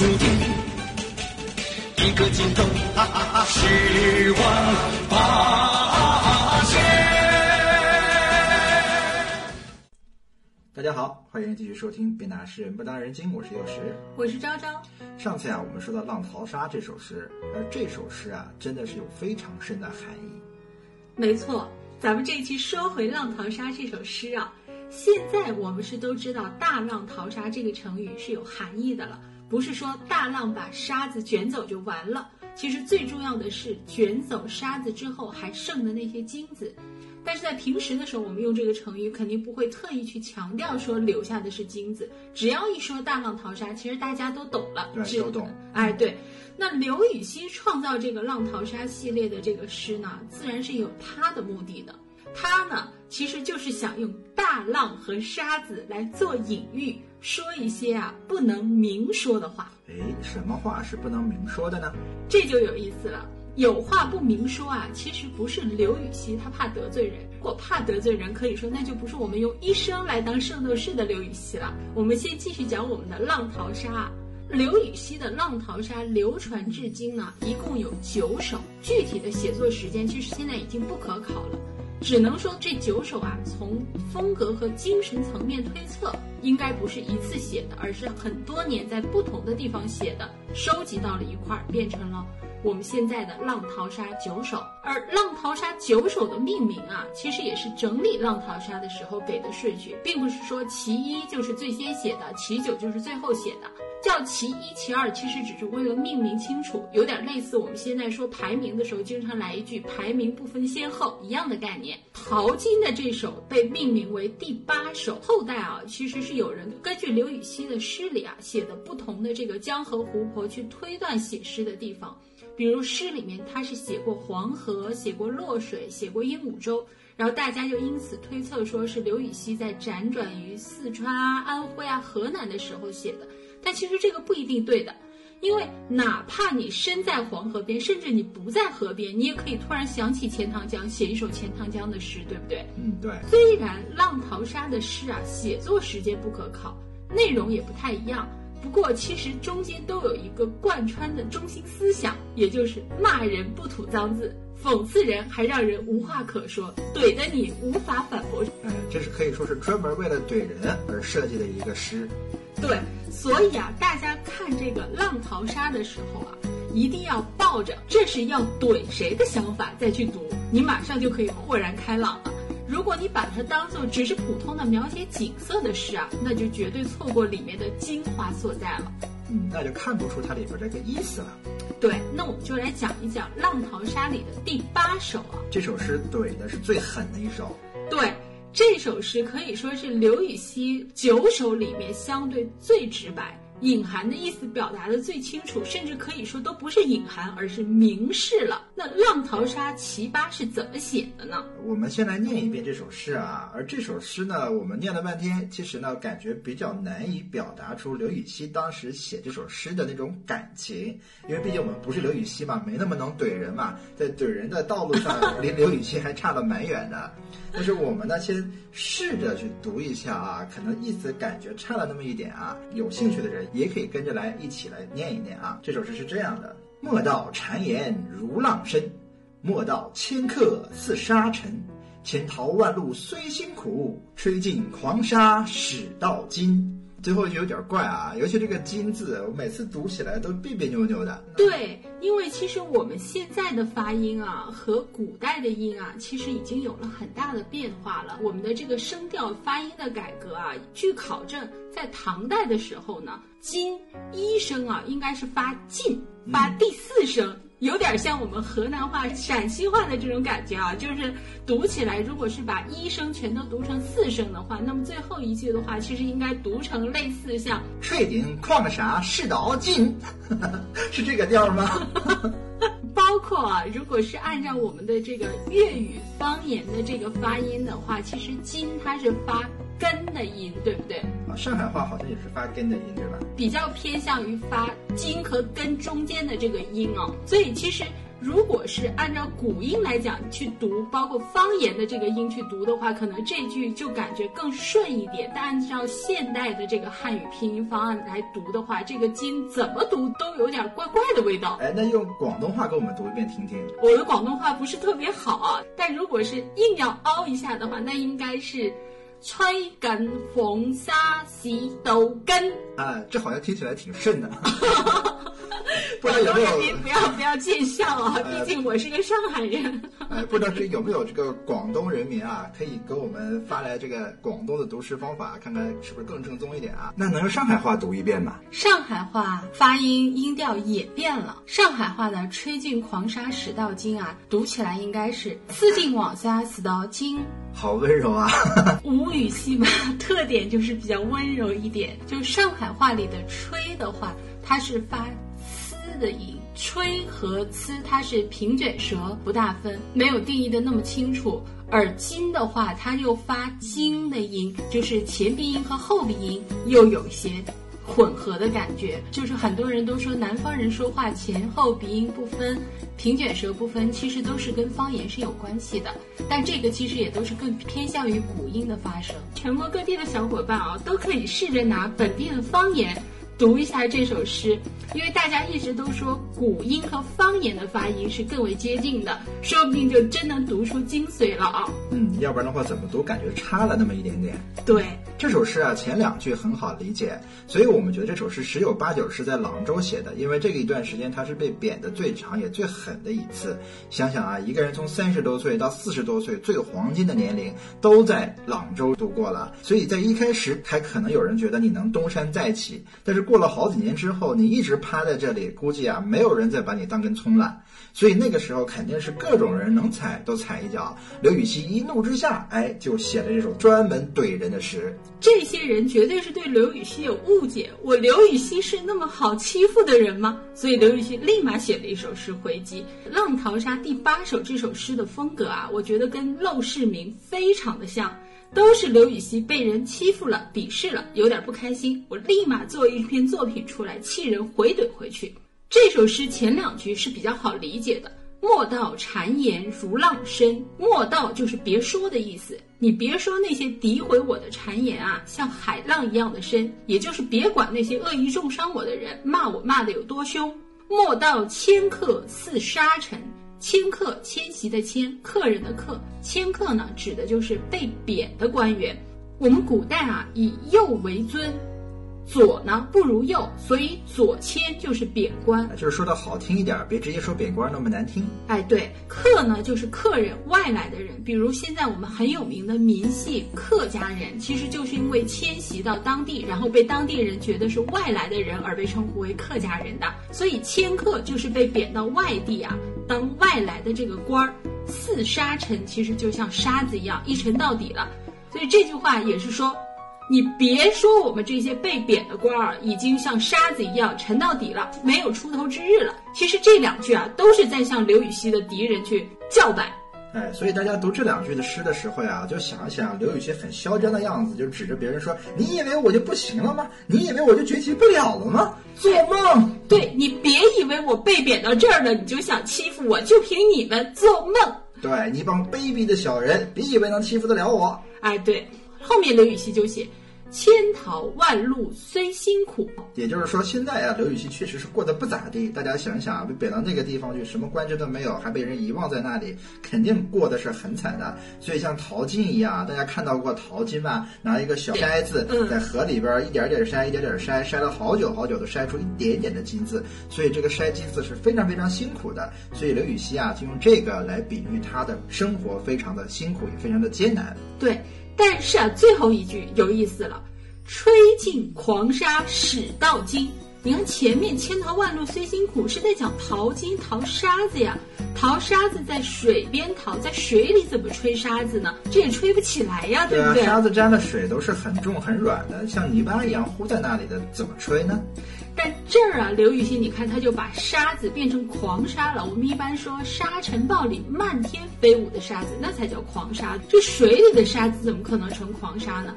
江，追风逐电，一个劲头，哈哈哈，十万八千。大家好，欢迎继续收听《别拿诗人不当人精》，我是幼时。我是昭昭。上次啊，我们说到《浪淘沙》这首诗，而这首诗啊，真的是有非常深的含义。没错，咱们这一期说回《浪淘沙》这首诗啊，现在我们是都知道“大浪淘沙”这个成语是有含义的了，不是说大浪把沙子卷走就完了。其实最重要的是卷走沙子之后还剩的那些金子。但是在平时的时候，我们用这个成语肯定不会特意去强调说留下的是金子。只要一说大浪淘沙，其实大家都懂了，对，都懂。哎，对。那刘禹锡创造这个浪淘沙系列的这个诗呢，自然是有他的目的的。他呢，其实就是想用大浪和沙子来做隐喻，说一些啊不能明说的话。哎，什么话是不能明说的呢？这就有意思了。有话不明说啊，其实不是刘禹锡他怕得罪人。如果怕得罪人，可以说那就不是我们用一生来当圣斗士的刘禹锡了。我们先继续讲我们的《浪淘沙》。刘禹锡的《浪淘沙》流传至今呢，一共有九首。具体的写作时间其实现在已经不可考了，只能说这九首啊，从风格和精神层面推测，应该不是一次写的，而是很多年在不同的地方写的，收集到了一块，变成了。我们现在的《浪淘沙》九首，而《浪淘沙》九首的命名啊，其实也是整理《浪淘沙》的时候给的顺序，并不是说其一就是最先写的，其九就是最后写的。叫其一、其二，其实只是为了命名清楚，有点类似我们现在说排名的时候，经常来一句“排名不分先后”一样的概念。淘金的这首被命名为第八首，后代啊，其实是有人根据刘禹锡的诗里啊写的不同的这个江河湖泊去推断写诗的地方。比如诗里面他是写过黄河，写过洛水，写过鹦鹉洲，然后大家就因此推测说是刘禹锡在辗转于四川啊、安徽啊、河南的时候写的。但其实这个不一定对的，因为哪怕你身在黄河边，甚至你不在河边，你也可以突然想起钱塘江，写一首钱塘江的诗，对不对？嗯，对。虽然浪淘沙的诗啊，写作时间不可考，内容也不太一样。不过，其实中间都有一个贯穿的中心思想，也就是骂人不吐脏字，讽刺人还让人无话可说，怼得你无法反驳。嗯，这是可以说是专门为了怼人而设计的一个诗。对，所以啊，大家看这个《浪淘沙》的时候啊，一定要抱着这是要怼谁的想法再去读，你马上就可以豁然开朗了。如果你把它当做只是普通的描写景色的诗啊，那就绝对错过里面的精华所在了。嗯，那就看不出它里边这个意思了。对，那我们就来讲一讲《浪淘沙》里的第八首啊。这首诗怼的是最狠的一首。对，这首诗可以说是刘禹锡九首里面相对最直白。隐含的意思表达的最清楚，甚至可以说都不是隐含，而是明示了。那《浪淘沙·其八》是怎么写的呢？我们先来念一遍这首诗啊。而这首诗呢，我们念了半天，其实呢，感觉比较难以表达出刘禹锡当时写这首诗的那种感情，因为毕竟我们不是刘禹锡嘛，没那么能怼人嘛，在怼人的道路上，离刘禹锡还差了蛮远的。但是我们呢，先试着去读一下啊，可能意思感觉差了那么一点啊。有兴趣的人也可以跟着来一起来念一念啊。这首诗是这样的：莫道谗言如浪深，莫道迁客似沙尘。千淘万漉虽辛苦，吹尽狂沙始到金。最后就有点怪啊，尤其这个“金”字，我每次读起来都别别扭扭的。对，因为其实我们现在的发音啊，和古代的音啊，其实已经有了很大的变化了。我们的这个声调发音的改革啊，据考证，在唐代的时候呢，“金”一声啊，应该是发“进”，发第四声。有点像我们河南话、陕西话的这种感觉啊，就是读起来，如果是把一声全都读成四声的话，那么最后一句的话，其实应该读成类似像“吹顶矿啥是道金”，是这个调吗？包括啊，如果是按照我们的这个粤语方言的这个发音的话，其实“金”它是发。根的音对不对啊？上海话好像也是发根的音对吧？比较偏向于发金和根中间的这个音哦。所以其实如果是按照古音来讲去读，包括方言的这个音去读的话，可能这句就感觉更顺一点。但按照现代的这个汉语拼音方案来读的话，这个“金”怎么读都有点怪怪的味道。哎，那用广东话给我们读一遍听听。我的广东话不是特别好啊，但如果是硬要凹一下的话，那应该是“吹紧黄沙市道根”。啊，这好像听起来挺顺的。不知广道有没有东人民不要不要见笑啊，呃毕竟我是个上海人。哎，不知道这有没有这个广东人民啊，可以给我们发来这个广东的读诗方法，看看是不是更正宗一点啊？那能用上海话读一遍吗？上海话发音音调也变了，上海话的“吹尽狂沙始到金”啊，读起来应该是“刺尽网沙始到金”。好温柔啊！吴语系嘛，特点就是比较温柔一点。就上海话里的“吹”的话，它是发“呲”的音，“吹”和“呲”它是平卷舌，不大分，没有定义的那么清楚。而“金”的话，它又发“金”的音，就是前鼻音和后鼻音又有一些混合的感觉。就是很多人都说南方人说话前后鼻音不分，平卷舌不分，其实都是跟方言是有关系的。但这个其实也都是更偏向于古音的发声。全国各地的小伙伴啊，都可以试着拿本地的方言读一下这首诗，因为大家一直都说古音和方言的发音是更为接近的，说不定就真能读出精髓了啊！嗯，要不然的话怎么读感觉差了那么一点点。对，这首诗啊，前两句很好理解，所以我们觉得这首诗十有八九是在朗州写的，因为这个一段时间他是被贬的最长也最狠的一次。想想啊，一个人从三十多岁到四十多岁最黄金的年龄都在朗州度过了，所以在一开始还可能有人觉得你能东山再起，但是过了好几年之后，你一直趴在这里，估计啊没有人再把你当根葱了。所以那个时候肯定是各种人能踩都踩一脚。刘禹锡一怒之下，哎，就写了这首专门怼人的诗。这些人绝对是对刘禹锡有误解。我刘禹锡是那么好欺负的人吗？所以刘禹锡立马写了一首诗回击。《浪淘沙》第八首这首诗的风格啊，我觉得跟《陋室铭》非常的像，都是刘禹锡被人欺负了、鄙视了，有点不开心，我立马做一篇作品出来，气人回怼回去。这首诗前两句是比较好理解的。莫道谗言如浪深，莫道就是别说的意思。你别说那些诋毁我的谗言啊，像海浪一样的深，也就是别管那些恶意重伤我的人骂我骂的有多凶。莫道迁客似沙尘，迁客迁徙的迁，客人的客，迁客呢指的就是被贬的官员。我们古代啊以右为尊，左呢不如右，所以左迁就是贬官。就是说的好听一点，别直接说贬官那么难听。哎，对，客呢就是客人，外来的人。比如现在我们很有名的民系客家人，其实就是因为迁徙到当地，然后被当地人觉得是外来的人而被称呼为客家人的。所以迁客就是被贬到外地啊，当外来的这个官儿。似沙尘，其实就像沙子一样，一沉到底了。所以这句话也是说，你别说我们这些被贬的官儿已经像沙子一样沉到底了，没有出头之日了。其实这两句啊，都是在向刘禹锡的敌人去叫板。哎，所以大家读这两句的诗的时候呀，就想一想刘禹锡很嚣张的样子，就指着别人说：“你以为我就不行了吗？你以为我就崛起不了了吗？做梦！对你别以为我被贬到这儿了，你就想欺负我，就凭你们做梦！对你帮卑鄙的小人，别以为能欺负得了我。哎，对，后面刘禹锡就写。千淘万漉虽辛苦，也就是说，现在啊，刘禹锡确实是过得不咋地。大家想一想啊，被贬到那个地方去，什么官职都没有，还被人遗忘在那里，肯定过得是很惨的。所以像淘金一样，大家看到过淘金吧？拿一个小筛子在河里边一点点筛，一点点筛，筛了好久好久，都筛出一点点的金子。所以这个筛金子是非常非常辛苦的。所以刘禹锡啊，就用这个来比喻他的生活非常的辛苦，也非常的艰难。对。但是啊，最后一句有意思了，“吹尽狂沙始到金”。你看前面“千淘万漉虽辛苦”是在讲淘金、淘沙子呀。淘沙子在水边淘，在水里怎么吹沙子呢？这也吹不起来呀，对不对？沙子沾了水都是很重很软的，像泥巴一样糊在那里的，怎么吹呢？但这儿啊，刘禹锡，你看他就把沙子变成狂沙了。我们一般说沙尘暴里漫天飞舞的沙子，那才叫狂沙。这水里的沙子怎么可能成狂沙呢？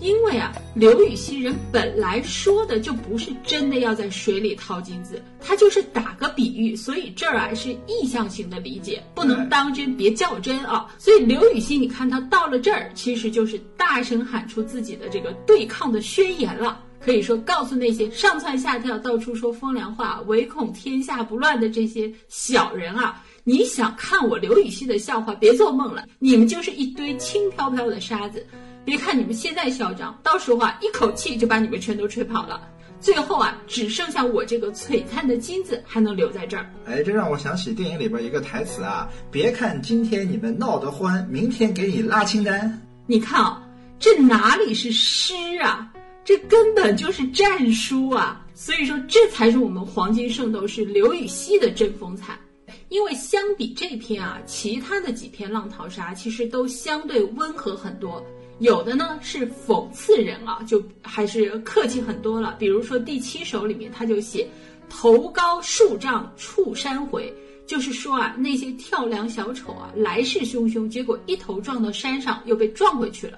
因为啊，刘禹锡人本来说的就不是真的要在水里掏金子，他就是打个比喻，所以这儿啊是意象型的理解，不能当真，别较真啊。所以刘禹锡，你看他到了这儿，其实就是大声喊出自己的这个对抗的宣言了。可以说，告诉那些上蹿下跳、到处说风凉话、唯恐天下不乱的这些小人啊，你想看我刘禹锡的笑话，别做梦了，你们就是一堆轻飘飘的沙子。别看你们现在嚣张，到时候啊，一口气就把你们全都吹跑了。最后啊，只剩下我这个璀璨的金子还能留在这儿。哎，这让我想起电影里边一个台词啊，别看今天你们闹得欢，明天给你拉清单。你看啊，这哪里是诗啊？这根本就是战书啊！所以说，这才是我们黄金圣斗士刘禹锡的真风采。因为相比这篇啊，其他的几篇浪淘沙其实都相对温和很多，有的呢是讽刺人啊，就还是客气很多了。比如说第七首里面，他就写“头高数丈触山回”，就是说啊，那些跳梁小丑啊，来势汹汹，结果一头撞到山上，又被撞回去了。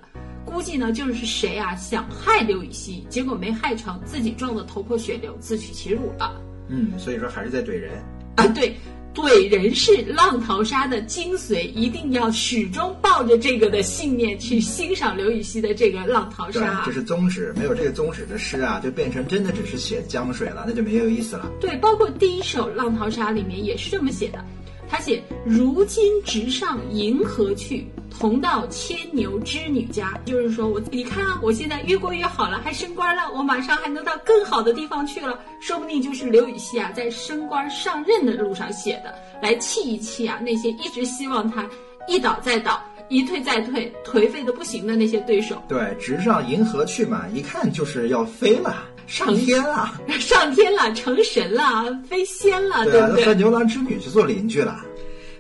估计呢，就是谁啊想害刘禹锡，结果没害成，自己撞得头破血流，自取其辱了。嗯，所以说还是在怼人啊。对，怼人是浪淘沙的精髓，一定要始终抱着这个的信念去欣赏刘禹锡的这个浪淘沙。这是宗旨，没有这个宗旨的诗啊，就变成真的只是写江水了，那就没有意思了。对，包括第一首浪淘沙里面也是这么写的。他写：“如今直上银河去，同到牵牛织女家。”就是说我，你看啊，我现在越过越好了，还升官了，我马上还能到更好的地方去了。说不定就是刘禹锡啊，在升官上任的路上写的，来气一气啊那些一直希望他一倒再倒、一退再退、颓废的不行的那些对手。对，直上银河去嘛，一看就是要飞了。上天了，上天了，成神了，飞仙了，对不对？和牛郎织女去做邻居了。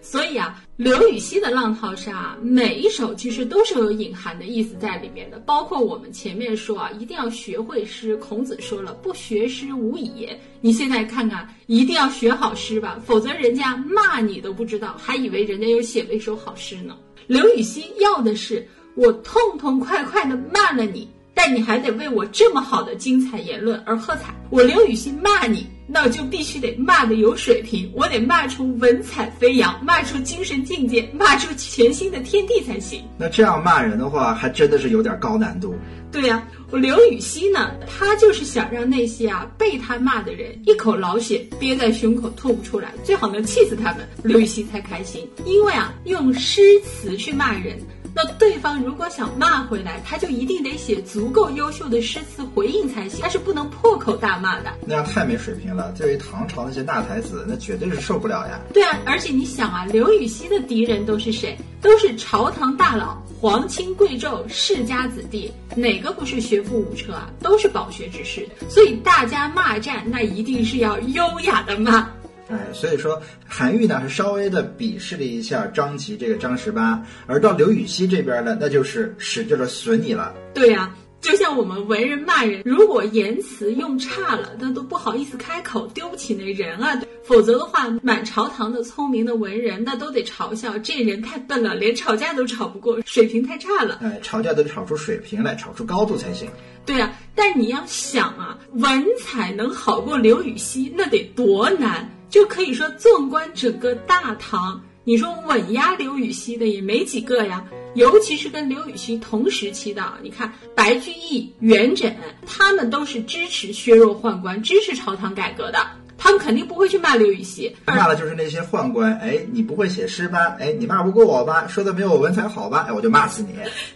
所以啊，刘禹锡的浪淘沙每一首其实都是有隐含的意思在里面的。包括我们前面说啊，一定要学会诗。孔子说了，不学诗无以言。你现在看看，一定要学好诗吧，否则人家骂你都不知道，还以为人家又写了一首好诗呢。刘禹锡要的是我痛痛快快的骂了你。但你还得为我这么好的精彩言论而喝彩。我刘禹锡骂你，那就必须得骂的有水平，我得骂出文采飞扬，骂出精神境界，骂出全新的天地才行。那这样骂人的话，还真的是有点高难度。对呀，我刘禹锡呢，他就是想让那些啊被他骂的人一口老血憋在胸口吐不出来，最好能气死他们，刘禹锡才开心。因为啊，用诗词去骂人。那对方如果想骂回来，他就一定得写足够优秀的诗词回应才行，他是不能破口大骂的。那样太没水平了。作为唐朝那些大才子，那绝对是受不了呀。对啊，而且你想啊，刘禹锡的敌人都是谁？都是朝堂大佬、皇亲贵胄、世家子弟，哪个不是学富五车啊？都是饱学之士。所以大家骂战，那一定是要优雅的骂。哎，所以说韩愈呢是稍微的鄙视了一下张籍这个张十八，而到刘禹锡这边呢，那就是使劲的损你了。对呀，就像我们文人骂人，如果言辞用差了，那都不好意思开口，丢不起那人啊。否则的话，满朝堂的聪明的文人，那都得嘲笑这人太笨了，连吵架都吵不过，水平太差了。哎，吵架都得吵出水平来，吵出高度才行。对啊，但你要想啊，文采能好过刘禹锡，那得多难。就可以说，纵观整个大唐，你说稳压刘禹锡的也没几个呀。尤其是跟刘禹锡同时期的，你看白居易、元稹，他们都是支持削弱宦官、支持朝堂改革的。他们肯定不会去骂刘禹锡，骂的就是那些宦官。哎，你不会写诗吧？哎，你骂不过我吧？说的没有我文采好吧？哎，我就骂死你。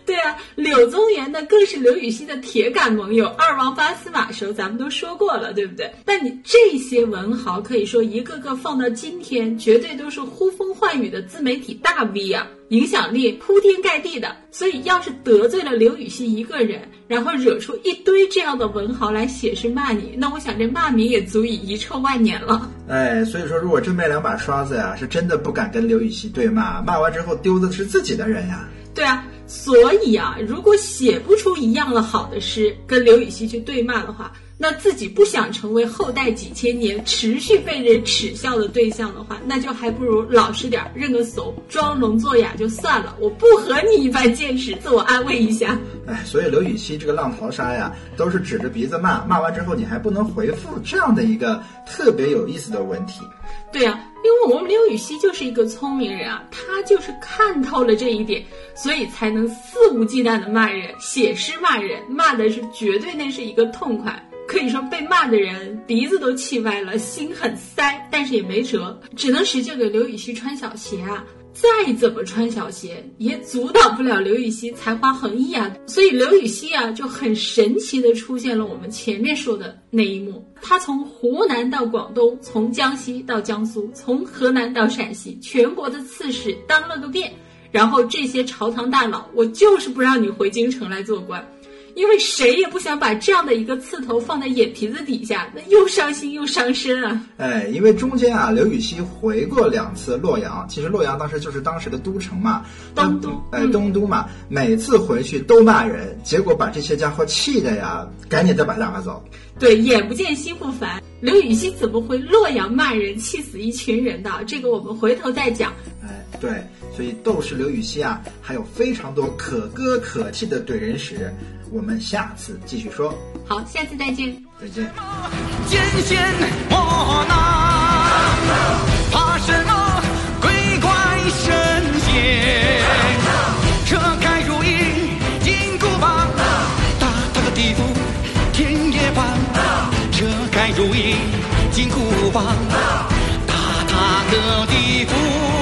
对啊，柳宗元呢，更是刘禹锡的铁杆盟友。二王八司马时候咱们都说过了，对不对？但你这些文豪，可以说一个个放到今天，绝对都是呼风唤雨的自媒体大 V 啊。影响力铺天盖地的，所以要是得罪了刘禹锡一个人，然后惹出一堆这样的文豪来写诗骂你，那我想这骂名也足以遗臭万年了。哎，所以说如果真卖两把刷子呀，是真的不敢跟刘禹锡对骂，骂完之后丢的是自己的人呀。对啊，所以啊，如果写不出一样的好的诗跟刘禹锡去对骂的话，那自己不想成为后代几千年持续被人耻笑的对象的话，那就还不如老实点儿，认个怂，装聋作哑就算了。我不和你一般见识，自我安慰一下。哎，所以刘禹锡这个浪淘沙呀，都是指着鼻子骂，骂完之后你还不能回复，这样的一个特别有意思的问题。对啊，因为我们刘禹锡就是一个聪明人啊，他就是看透了这一点，所以才能肆无忌惮的骂人，写诗骂人，骂的是绝对那是一个痛快。可以说被骂的人鼻子都气歪了，心很塞，但是也没辙，只能使劲给刘禹锡穿小鞋啊！再怎么穿小鞋，也阻挡不了刘禹锡才华横溢啊！所以刘禹锡啊，就很神奇的出现了我们前面说的那一幕。他从湖南到广东，从江西到江苏，从河南到陕西，全国的刺史当了个遍。然后这些朝堂大佬，我就是不让你回京城来做官。因为谁也不想把这样的一个刺头放在眼皮子底下，那又伤心又伤身啊！哎，因为中间啊，刘禹锡回过两次洛阳，其实洛阳当时就是当时的都城嘛，东都，哎，东都嘛，每次回去都骂人，结果把这些家伙气的呀，赶紧再把他拉走。对，眼不见心不烦，刘禹锡怎么会洛阳骂人，气死一群人的？这个我们回头再讲。哎，对，所以斗士刘禹锡啊，还有非常多可歌可泣的怼人史。我们下次继续说。好，下次再见。再见。艰险磨难，怕什么鬼怪神仙？车开如意金箍棒，大大的地府天也棒。车开如意金箍棒，大大的地府。